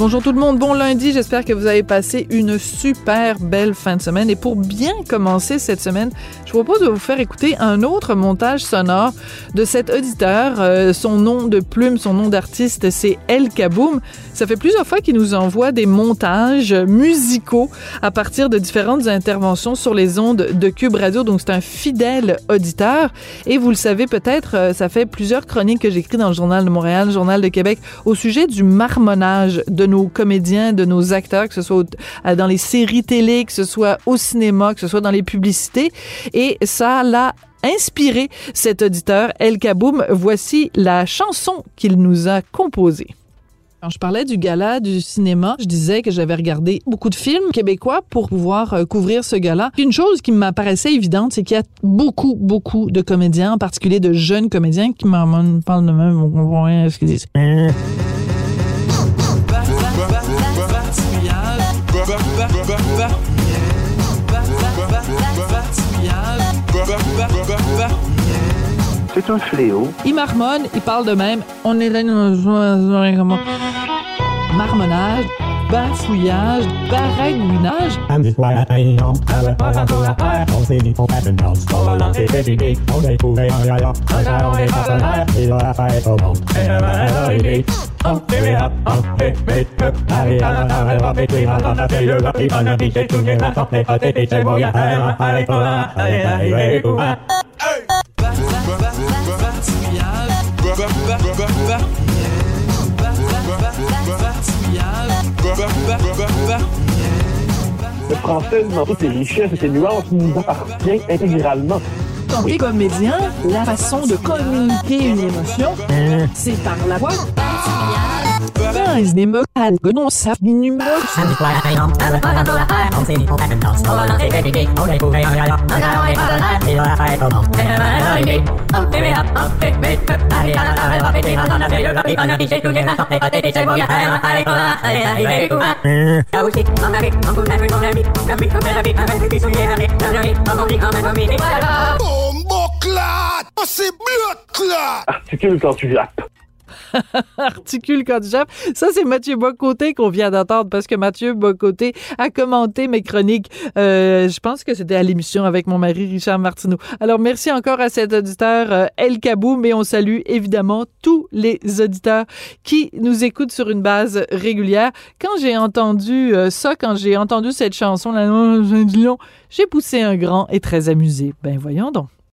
Bonjour tout le monde, bon lundi, j'espère que vous avez passé une super belle fin de semaine et pour bien commencer cette semaine, je vous propose de vous faire écouter un autre montage sonore de cet auditeur. Euh, son nom de plume, son nom d'artiste, c'est El Kaboum. Ça fait plusieurs fois qu'il nous envoie des montages musicaux à partir de différentes interventions sur les ondes de Cube Radio, donc c'est un fidèle auditeur et vous le savez peut-être, euh, ça fait plusieurs chroniques que j'écris dans le Journal de Montréal, Journal de Québec, au sujet du marmonnage de nos comédiens, de nos acteurs, que ce soit dans les séries télé, que ce soit au cinéma, que ce soit dans les publicités. Et ça l'a inspiré cet auditeur, El Kaboum. Voici la chanson qu'il nous a composée. Quand je parlais du gala du cinéma, je disais que j'avais regardé beaucoup de films québécois pour pouvoir euh, couvrir ce gala. Une chose qui m'apparaissait évidente, c'est qu'il y a beaucoup, beaucoup de comédiens, en particulier de jeunes comédiens qui me parlent de même, on C'est un fléau. Il marmonne, il parle de même. On est là dans marmonnage, bafouillage, baragouinage. Le français, dans toutes ses richesses et ses nuances, nous appartient intégralement. Quand t'es comédien, la façon de communiquer une émotion, c'est par la voix. Guys, des mots que non ni numéro. Articule quand tu. Articule quand jappes. Ça, c'est Mathieu Bocoté qu'on vient d'entendre parce que Mathieu Bocoté a commenté mes chroniques. Euh, je pense que c'était à l'émission avec mon mari Richard Martineau. Alors, merci encore à cet auditeur euh, El Kabou, mais on salue évidemment tous les auditeurs qui nous écoutent sur une base régulière. Quand j'ai entendu euh, ça, quand j'ai entendu cette chanson, là, j'ai poussé un grand et très amusé. Ben, voyons donc.